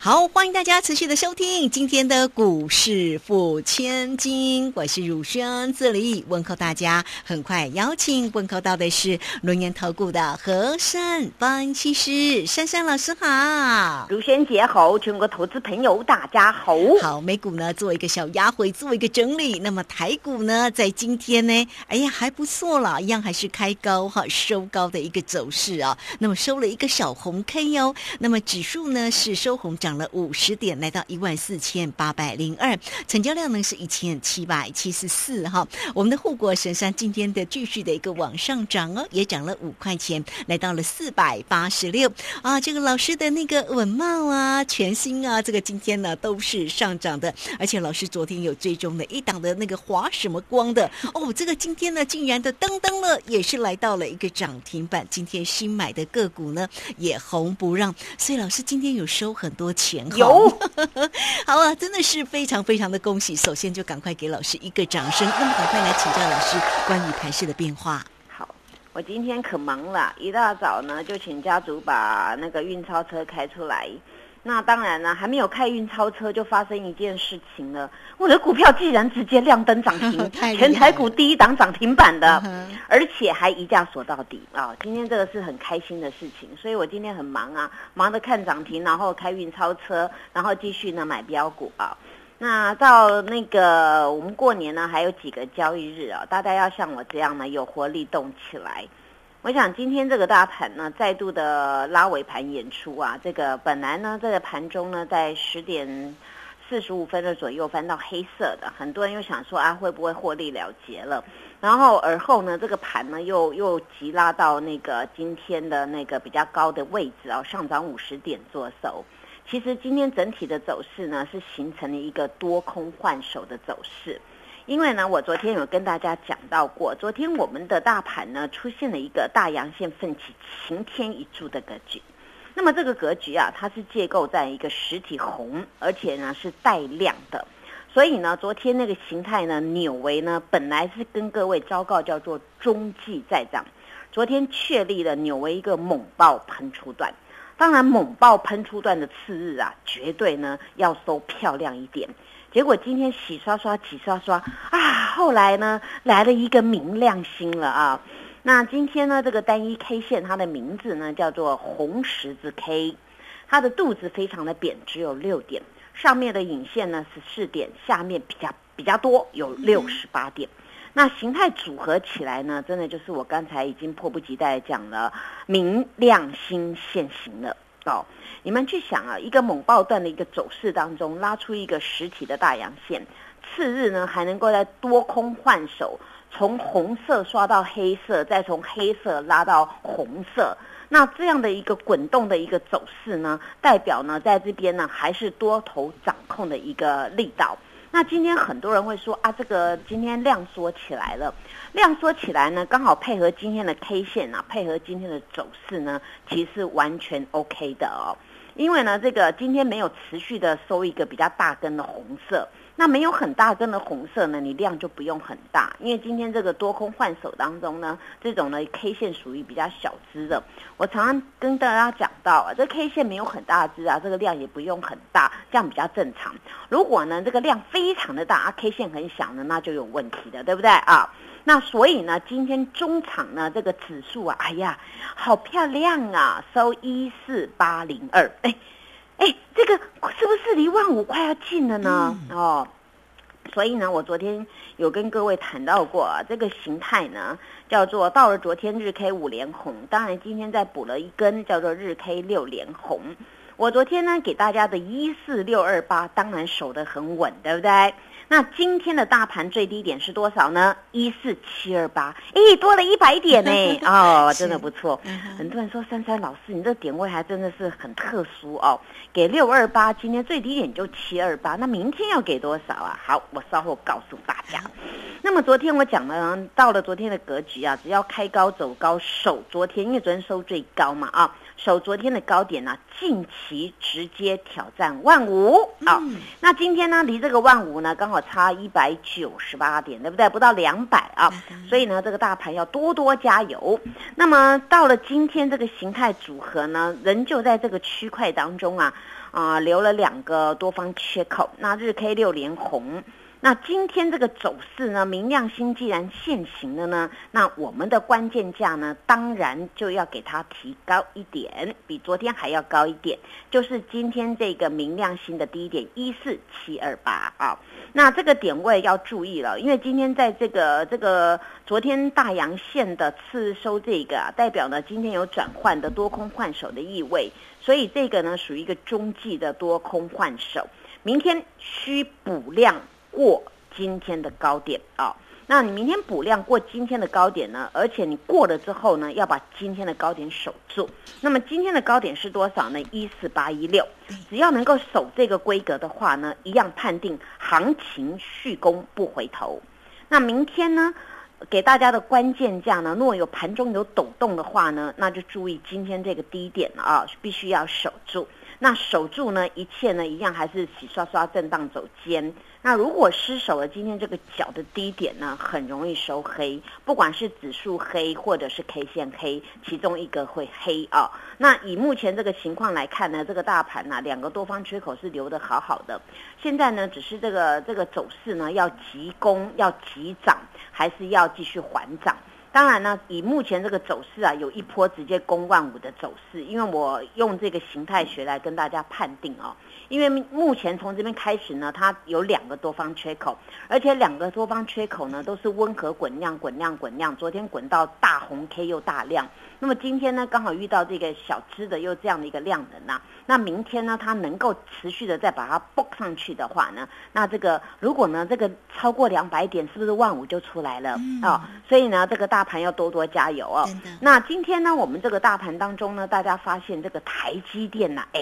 好，欢迎大家持续的收听今天的股市付千金，我是汝轩，这里问候大家。很快邀请问候到的是龙岩投顾的和善分析师珊珊老师好，汝轩姐好，全国投资朋友大家好。好，美股呢做一个小压回，做一个整理。那么台股呢，在今天呢，哎呀还不错了，一样还是开高哈，收高的一个走势啊。那么收了一个小红 K 哟。那么指数呢是收红涨。涨了五十点，来到一万四千八百零二，成交量呢是一千七百七十四哈。我们的护国神山今天的继续的一个往上涨哦，也涨了五块钱，来到了四百八十六啊。这个老师的那个稳帽啊，全新啊，这个今天呢都是上涨的，而且老师昨天有追踪的一档的那个华什么光的哦，这个今天呢竟然的噔噔了，也是来到了一个涨停板。今天新买的个股呢也红不让，所以老师今天有收很多。钱有，好啊，真的是非常非常的恭喜！首先就赶快给老师一个掌声，那么赶快来请教老师关于盘势的变化。好，我今天可忙了，一大早呢就请家族把那个运钞车开出来。那当然了，还没有开运超车，就发生一件事情了。我的股票既然直接亮灯涨停，全台股第一档涨停板的，而且还一价锁到底啊！今天这个是很开心的事情，所以我今天很忙啊，忙着看涨停，然后开运超车，然后继续呢买标股啊。那到那个我们过年呢，还有几个交易日啊，大家要像我这样呢，有活力动起来。我想今天这个大盘呢，再度的拉尾盘演出啊，这个本来呢，这个盘中呢，在十点四十五分的左右翻到黑色的，很多人又想说啊，会不会获利了结了？然后而后呢，这个盘呢，又又急拉到那个今天的那个比较高的位置啊，上涨五十点做手。其实今天整体的走势呢，是形成了一个多空换手的走势。因为呢，我昨天有跟大家讲到过，昨天我们的大盘呢出现了一个大阳线奋起、晴天一柱的格局。那么这个格局啊，它是建构在一个实体红，而且呢是带量的。所以呢，昨天那个形态呢，扭为呢，本来是跟各位昭告叫做中继在涨，昨天确立了扭为一个猛爆喷出段。当然，猛爆喷出段的次日啊，绝对呢要收漂亮一点。结果今天洗刷刷、洗刷刷啊，后来呢来了一个明亮星了啊。那今天呢这个单一 K 线，它的名字呢叫做红十字 K，它的肚子非常的扁，只有六点，上面的影线呢是四点，下面比较比较多，有六十八点。那形态组合起来呢，真的就是我刚才已经迫不及待讲了，明亮星现形了哦。你们去想啊，一个猛爆段的一个走势当中，拉出一个实体的大阳线，次日呢还能够在多空换手，从红色刷到黑色，再从黑色拉到红色，那这样的一个滚动的一个走势呢，代表呢在这边呢还是多头掌控的一个力道。那今天很多人会说啊，这个今天量缩起来了，量缩起来呢，刚好配合今天的 K 线啊，配合今天的走势呢，其实完全 OK 的哦。因为呢，这个今天没有持续的收一个比较大根的红色，那没有很大根的红色呢，你量就不用很大。因为今天这个多空换手当中呢，这种呢 K 线属于比较小支的。我常常跟大家讲到啊，这 K 线没有很大支啊，这个量也不用很大，这样比较正常。如果呢这个量非常的大啊，K 线很小呢，那就有问题的，对不对啊？那所以呢，今天中场呢这个指数啊，哎呀，好漂亮啊，收一四八零二，哎，哎，这个是不是离万五快要近了呢？哦，所以呢，我昨天有跟各位谈到过，啊这个形态呢叫做到了昨天日 K 五连红，当然今天再补了一根叫做日 K 六连红。我昨天呢给大家的一四六二八，当然守得很稳，对不对？那今天的大盘最低点是多少呢？一四七二八，咦，多了一百点呢！哦，真的不错。很多人说珊珊老师，你这点位还真的是很特殊哦。给六二八，今天最低点就七二八，那明天要给多少啊？好，我稍后告诉大家。那么昨天我讲了，到了昨天的格局啊，只要开高走高，守昨天，因为昨天收最高嘛啊。守昨天的高点呢，近期直接挑战万五啊！那今天呢，离这个万五呢，刚好差一百九十八点，对不对？不到两百啊！所以呢，这个大盘要多多加油。那么到了今天这个形态组合呢，仍旧在这个区块当中啊啊，留了两个多方缺口。那日 K 六连红。那今天这个走势呢，明亮星既然现行了呢，那我们的关键价呢，当然就要给它提高一点，比昨天还要高一点，就是今天这个明亮星的低点一四七二八啊。那这个点位要注意了，因为今天在这个这个昨天大阳线的次收这个啊，代表呢今天有转换的多空换手的意味，所以这个呢属于一个中继的多空换手，明天需补量。过今天的高点啊，那你明天补量过今天的高点呢？而且你过了之后呢，要把今天的高点守住。那么今天的高点是多少呢？一四八一六，只要能够守这个规格的话呢，一样判定行情续攻不回头。那明天呢，给大家的关键价呢，若有盘中有抖动的话呢，那就注意今天这个低点啊，必须要守住。那守住呢，一切呢一样还是洗刷刷震荡走尖。那如果失守了今天这个角的低点呢，很容易收黑，不管是指数黑或者是 K 线黑，其中一个会黑啊。那以目前这个情况来看呢，这个大盘呢，两个多方缺口是留得好好的。现在呢，只是这个这个走势呢，要急攻要急涨，还是要继续缓涨？当然呢，以目前这个走势啊，有一波直接攻万五的走势，因为我用这个形态学来跟大家判定哦。因为目前从这边开始呢，它有两个多方缺口，而且两个多方缺口呢都是温和滚量、滚量、滚量。昨天滚到大红 K 又大量，那么今天呢刚好遇到这个小支的又这样的一个量能呐。那明天呢它能够持续的再把它 bok 上去的话呢，那这个如果呢这个超过两百点，是不是万五就出来了啊？所以呢这个大盘要多多加油哦。那今天呢我们这个大盘当中呢，大家发现这个台积电呐，哎，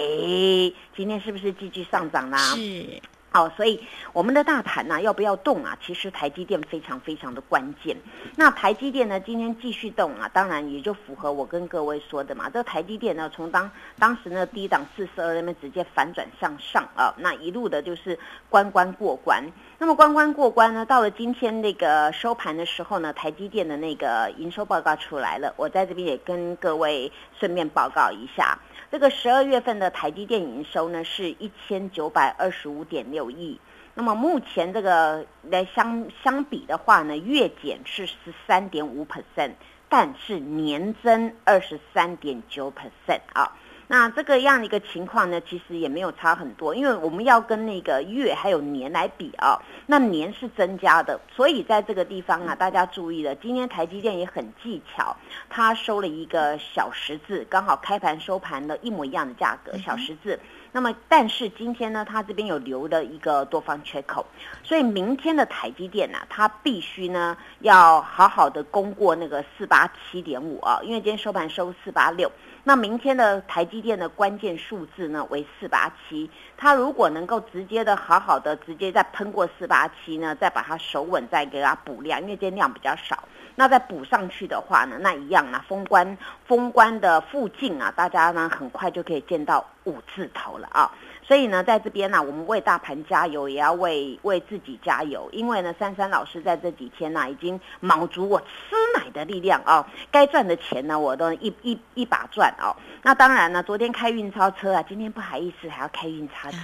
今天是不是？继续上涨啦，是，好，所以我们的大盘呢要不要动啊？其实台积电非常非常的关键。那台积电呢今天继续动啊，当然也就符合我跟各位说的嘛。这个台积电呢从当当时呢低档四十二那边直接反转向上啊，那一路的就是关关过关。那么关关过关呢，到了今天那个收盘的时候呢，台积电的那个营收报告出来了，我在这边也跟各位顺便报告一下。这个十二月份的台积电营收呢是一千九百二十五点六亿，那么目前这个来相相比的话呢，月减是十三点五 percent，但是年增二十三点九 percent 啊。那这个样的一个情况呢，其实也没有差很多，因为我们要跟那个月还有年来比啊，那年是增加的，所以在这个地方啊，大家注意了，今天台积电也很技巧，它收了一个小十字，刚好开盘收盘的一模一样的价格，小十字。那么，但是今天呢，它这边有留了一个多方缺口，所以明天的台积电呢，它必须呢要好好的攻过那个四八七点五啊，因为今天收盘收四八六。那明天的台积电的关键数字呢为四八七，它如果能够直接的好好的直接再喷过四八七呢，再把它守稳，再给它补量，因为今天量比较少，那再补上去的话呢，那一样啊，封关封关的附近啊，大家呢很快就可以见到五字头了啊。所以呢，在这边呢，我们为大盘加油，也要为为自己加油。因为呢，珊珊老师在这几天呢，已经卯足我吃奶的力量啊，该赚的钱呢，我都一一一把赚哦。那当然呢，昨天开运钞车啊，今天不好意思还要开运钞车。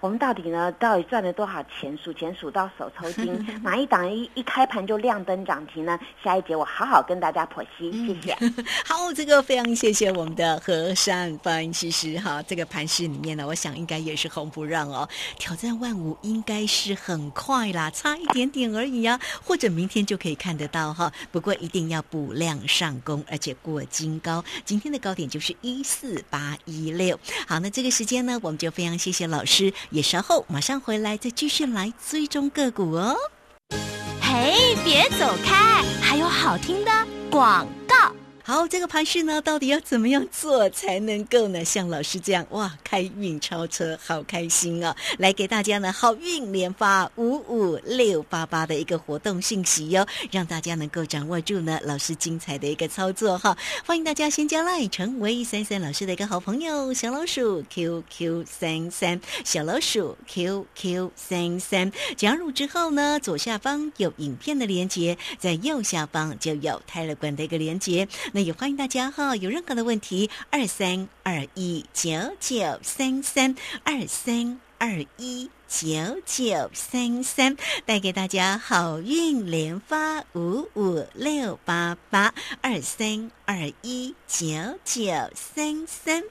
我们到底呢，到底赚了多少钱？数钱数到手抽筋，哪一档一一开盘就亮灯涨停呢？下一节我好好跟大家剖析，谢谢。好，这个非常谢谢我们的和善分析师哈。这个盘市里面呢，我想应该。该也是红不让哦。挑战万五应该是很快啦，差一点点而已啊，或者明天就可以看得到哈。不过一定要补量上攻，而且过金高。今天的高点就是一四八一六。好，那这个时间呢，我们就非常谢谢老师，也稍后马上回来再继续来追踪个股哦。嘿，别走开，还有好听的广。好，这个盘势呢，到底要怎么样做才能够呢？像老师这样哇，开运超车，好开心哦！来给大家呢，好运连发五五六八八的一个活动信息哟，让大家能够掌握住呢老师精彩的一个操作哈。欢迎大家先加来成为三三老师的一个好朋友，小老鼠 QQ 三三，小老鼠 QQ 三三。加入之后呢，左下方有影片的连接，在右下方就有泰勒管的一个连接。那也欢迎大家哈，有任何的问题，二三二一九九三三二三二一九九三三，带给大家好运连发五五六八八二三二一九九三三。